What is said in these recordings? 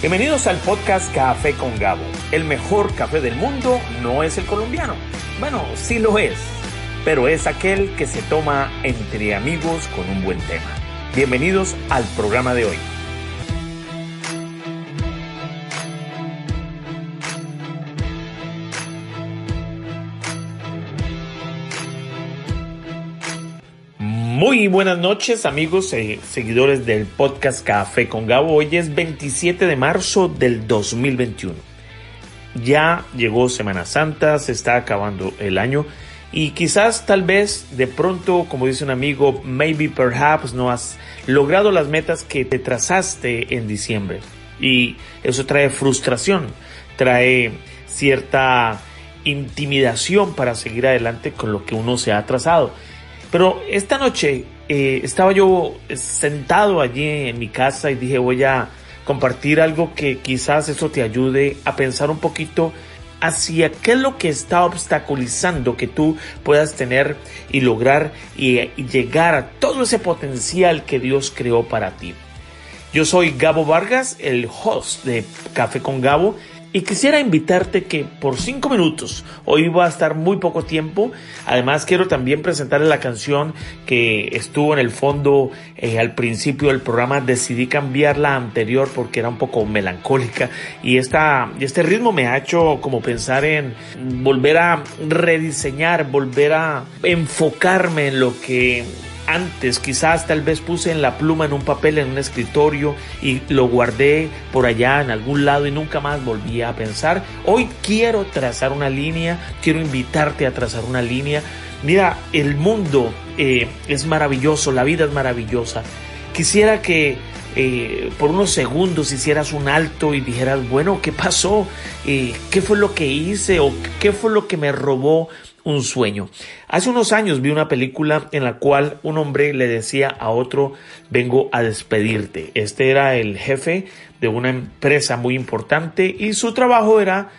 Bienvenidos al podcast Café con Gabo. El mejor café del mundo no es el colombiano. Bueno, sí lo es, pero es aquel que se toma entre amigos con un buen tema. Bienvenidos al programa de hoy. Muy buenas noches amigos eh, seguidores del podcast Café con Gabo. Hoy es 27 de marzo del 2021. Ya llegó Semana Santa, se está acabando el año y quizás tal vez de pronto, como dice un amigo, maybe perhaps no has logrado las metas que te trazaste en diciembre. Y eso trae frustración, trae cierta intimidación para seguir adelante con lo que uno se ha trazado. Pero esta noche eh, estaba yo sentado allí en mi casa y dije voy a compartir algo que quizás eso te ayude a pensar un poquito hacia qué es lo que está obstaculizando que tú puedas tener y lograr y, y llegar a todo ese potencial que Dios creó para ti. Yo soy Gabo Vargas, el host de Café con Gabo y quisiera invitarte que por cinco minutos, hoy va a estar muy poco tiempo, además quiero también presentarle la canción que estuvo en el fondo eh, al principio del programa, decidí cambiar la anterior porque era un poco melancólica y, esta, este ritmo me ha hecho como pensar en volver a rediseñar, volver a enfocarme en lo que antes quizás tal vez puse en la pluma en un papel en un escritorio y lo guardé por allá en algún lado y nunca más volví a pensar. Hoy quiero trazar una línea, quiero invitarte a trazar una línea. Mira, el mundo eh, es maravilloso, la vida es maravillosa. Quisiera que eh, por unos segundos hicieras un alto y dijeras, bueno, ¿qué pasó? Eh, ¿Qué fue lo que hice? ¿O qué fue lo que me robó un sueño. Hace unos años vi una película en la cual un hombre le decía a otro, vengo a despedirte. Este era el jefe de una empresa muy importante y su trabajo era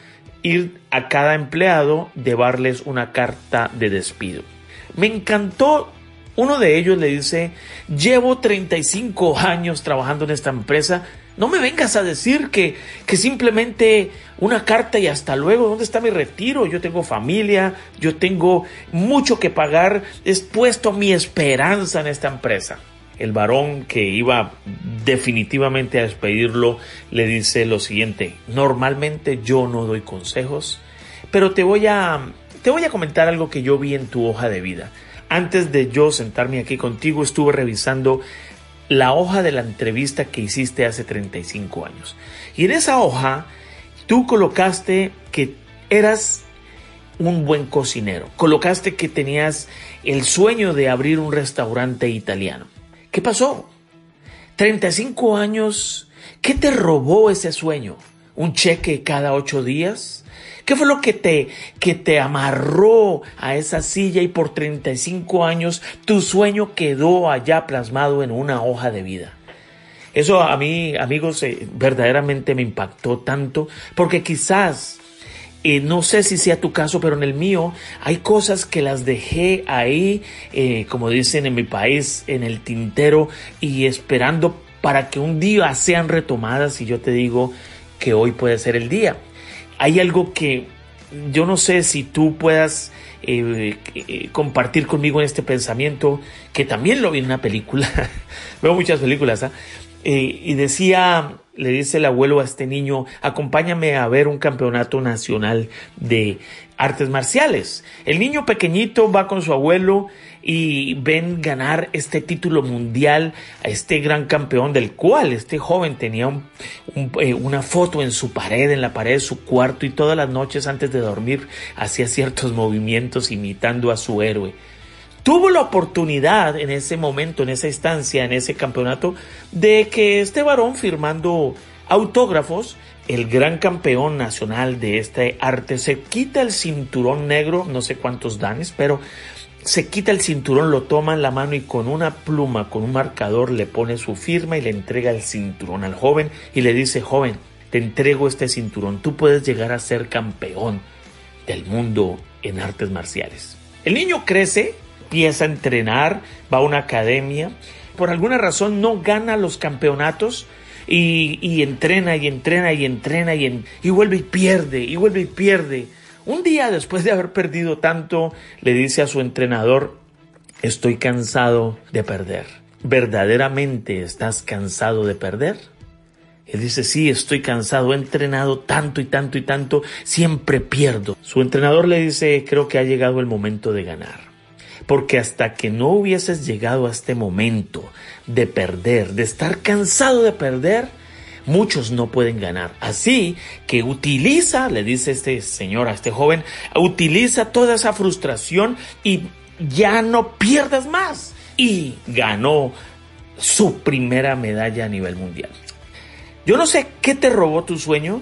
ir a cada empleado, llevarles una carta de despido. Me encantó uno de ellos le dice, llevo 35 años trabajando en esta empresa, no me vengas a decir que, que simplemente una carta y hasta luego, ¿dónde está mi retiro? Yo tengo familia, yo tengo mucho que pagar, he puesto mi esperanza en esta empresa. El varón que iba definitivamente a despedirlo le dice lo siguiente, normalmente yo no doy consejos, pero te voy a, te voy a comentar algo que yo vi en tu hoja de vida. Antes de yo sentarme aquí contigo, estuve revisando la hoja de la entrevista que hiciste hace 35 años. Y en esa hoja tú colocaste que eras un buen cocinero. Colocaste que tenías el sueño de abrir un restaurante italiano. ¿Qué pasó? 35 años. ¿Qué te robó ese sueño? ¿Un cheque cada ocho días? ¿Qué fue lo que te, que te amarró a esa silla y por 35 años tu sueño quedó allá plasmado en una hoja de vida? Eso a mí, amigos, eh, verdaderamente me impactó tanto porque quizás eh, no sé si sea tu caso, pero en el mío hay cosas que las dejé ahí, eh, como dicen en mi país, en el tintero y esperando para que un día sean retomadas y yo te digo que hoy puede ser el día hay algo que yo no sé si tú puedas eh, eh, compartir conmigo en este pensamiento, que también lo vi en una película, veo muchas películas, ¿ah? Eh, y decía, le dice el abuelo a este niño, acompáñame a ver un campeonato nacional de artes marciales. El niño pequeñito va con su abuelo y ven ganar este título mundial a este gran campeón del cual este joven tenía eh, una foto en su pared, en la pared de su cuarto y todas las noches antes de dormir hacía ciertos movimientos imitando a su héroe. Tuvo la oportunidad en ese momento, en esa instancia, en ese campeonato, de que este varón firmando autógrafos, el gran campeón nacional de este arte, se quita el cinturón negro, no sé cuántos danes, pero se quita el cinturón, lo toma en la mano y con una pluma, con un marcador, le pone su firma y le entrega el cinturón al joven y le dice, joven, te entrego este cinturón, tú puedes llegar a ser campeón del mundo en artes marciales. El niño crece, empieza a entrenar, va a una academia, por alguna razón no gana los campeonatos, y, y entrena y entrena y entrena y, y vuelve y pierde y vuelve y pierde. Un día después de haber perdido tanto, le dice a su entrenador, estoy cansado de perder. ¿Verdaderamente estás cansado de perder? Él dice, sí, estoy cansado, he entrenado tanto y tanto y tanto, siempre pierdo. Su entrenador le dice, creo que ha llegado el momento de ganar. Porque hasta que no hubieses llegado a este momento de perder, de estar cansado de perder, muchos no pueden ganar. Así que utiliza, le dice este señor a este joven, utiliza toda esa frustración y ya no pierdas más. Y ganó su primera medalla a nivel mundial. Yo no sé qué te robó tu sueño.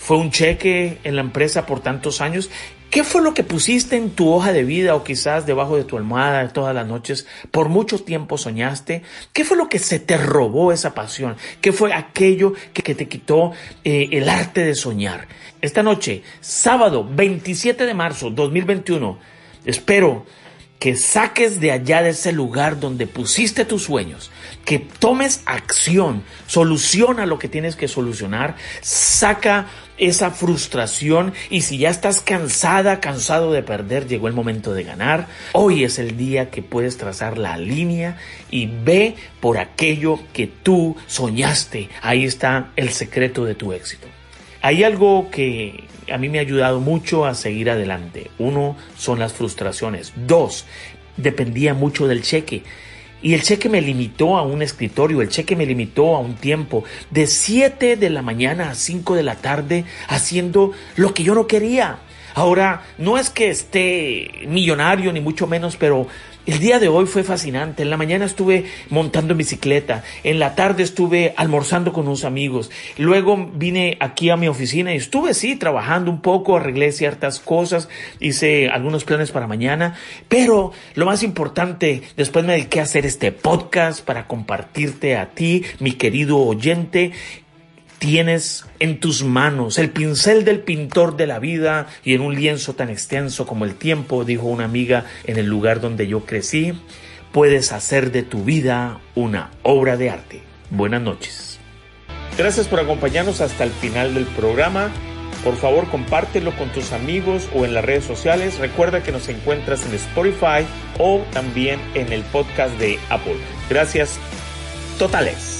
Fue un cheque en la empresa por tantos años. ¿Qué fue lo que pusiste en tu hoja de vida o quizás debajo de tu almohada todas las noches? Por mucho tiempo soñaste. ¿Qué fue lo que se te robó esa pasión? ¿Qué fue aquello que, te quitó eh, el arte de soñar? Esta noche, sábado 27 de marzo 2021, espero que saques de allá de ese lugar donde pusiste tus sueños, que tomes acción, soluciona lo que tienes que solucionar, saca esa frustración y si ya estás cansada, cansado de perder, llegó el momento de ganar. Hoy es el día que puedes trazar la línea y ve por aquello que tú soñaste. Ahí está el secreto de tu éxito. Hay algo que a mí me ha ayudado mucho a seguir adelante. Uno son las frustraciones. Dos, dependía mucho del cheque. Y el cheque me limitó a un escritorio, el cheque me limitó a un tiempo de 7 de la mañana a 5 de la tarde haciendo lo que yo no quería. Ahora, no es que esté millonario ni mucho menos, pero el día de hoy fue fascinante. En la mañana estuve montando en bicicleta, en la tarde estuve almorzando con unos amigos, luego vine aquí a mi oficina y estuve, sí, trabajando un poco, arreglé ciertas cosas, hice algunos planes para mañana, pero lo más importante, después me dediqué a hacer este podcast para compartirte a ti, mi querido oyente, tienes en tus manos el pincel del pintor de la vida y en un lienzo tan extenso como el tiempo, dijo una amiga en el lugar donde yo crecí, puedes hacer de tu vida una obra de arte. Buenas noches. Gracias por acompañarnos hasta el final del programa. Por favor, compártelo con tus amigos o en las redes sociales. Recuerda que nos encuentras en Spotify o también en el podcast de Apple. Gracias totales.